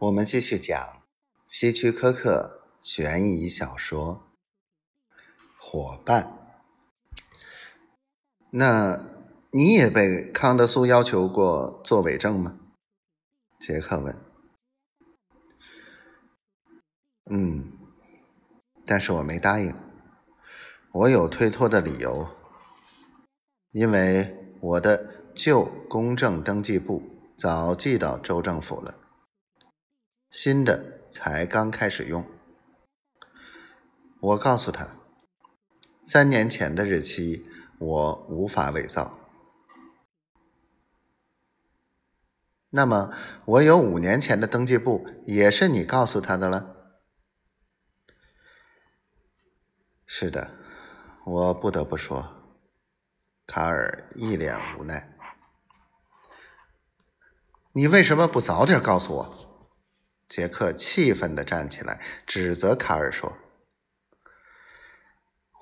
我们继续讲希区柯克悬疑小说《伙伴》。那你也被康德苏要求过做伪证吗？杰克问。嗯，但是我没答应。我有推脱的理由，因为我的旧公证登记簿早寄到州政府了。新的才刚开始用，我告诉他，三年前的日期我无法伪造。那么，我有五年前的登记簿，也是你告诉他的了？是的，我不得不说，卡尔一脸无奈。你为什么不早点告诉我？杰克气愤地站起来，指责卡尔说：“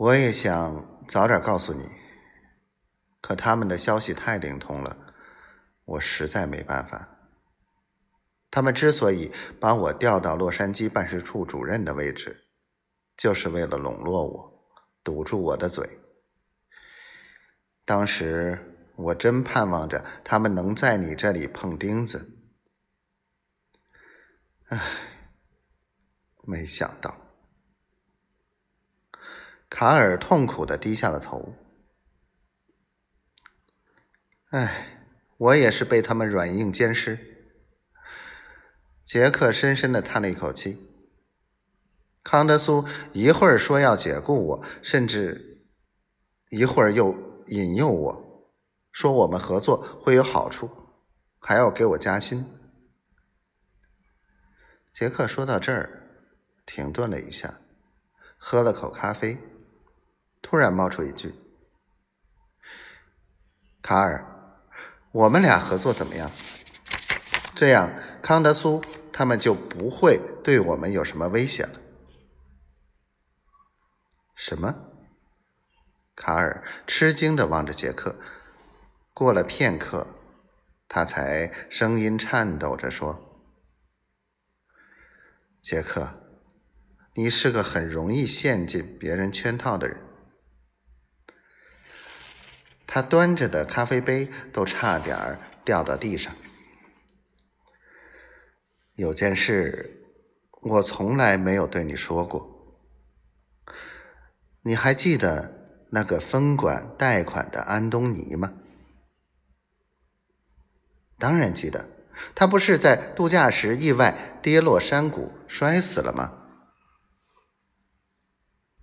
我也想早点告诉你，可他们的消息太灵通了，我实在没办法。他们之所以把我调到洛杉矶办事处主任的位置，就是为了笼络我，堵住我的嘴。当时我真盼望着他们能在你这里碰钉子。”唉，没想到，卡尔痛苦的低下了头。唉，我也是被他们软硬兼施。杰克深深的叹了一口气。康德苏一会儿说要解雇我，甚至一会儿又引诱我说我们合作会有好处，还要给我加薪。杰克说到这儿，停顿了一下，喝了口咖啡，突然冒出一句：“卡尔，我们俩合作怎么样？这样康德苏他们就不会对我们有什么威胁了。”什么？卡尔吃惊的望着杰克，过了片刻，他才声音颤抖着说。杰克，你是个很容易陷进别人圈套的人。他端着的咖啡杯都差点掉到地上。有件事，我从来没有对你说过。你还记得那个分管贷款的安东尼吗？当然记得。他不是在度假时意外跌落山谷摔死了吗？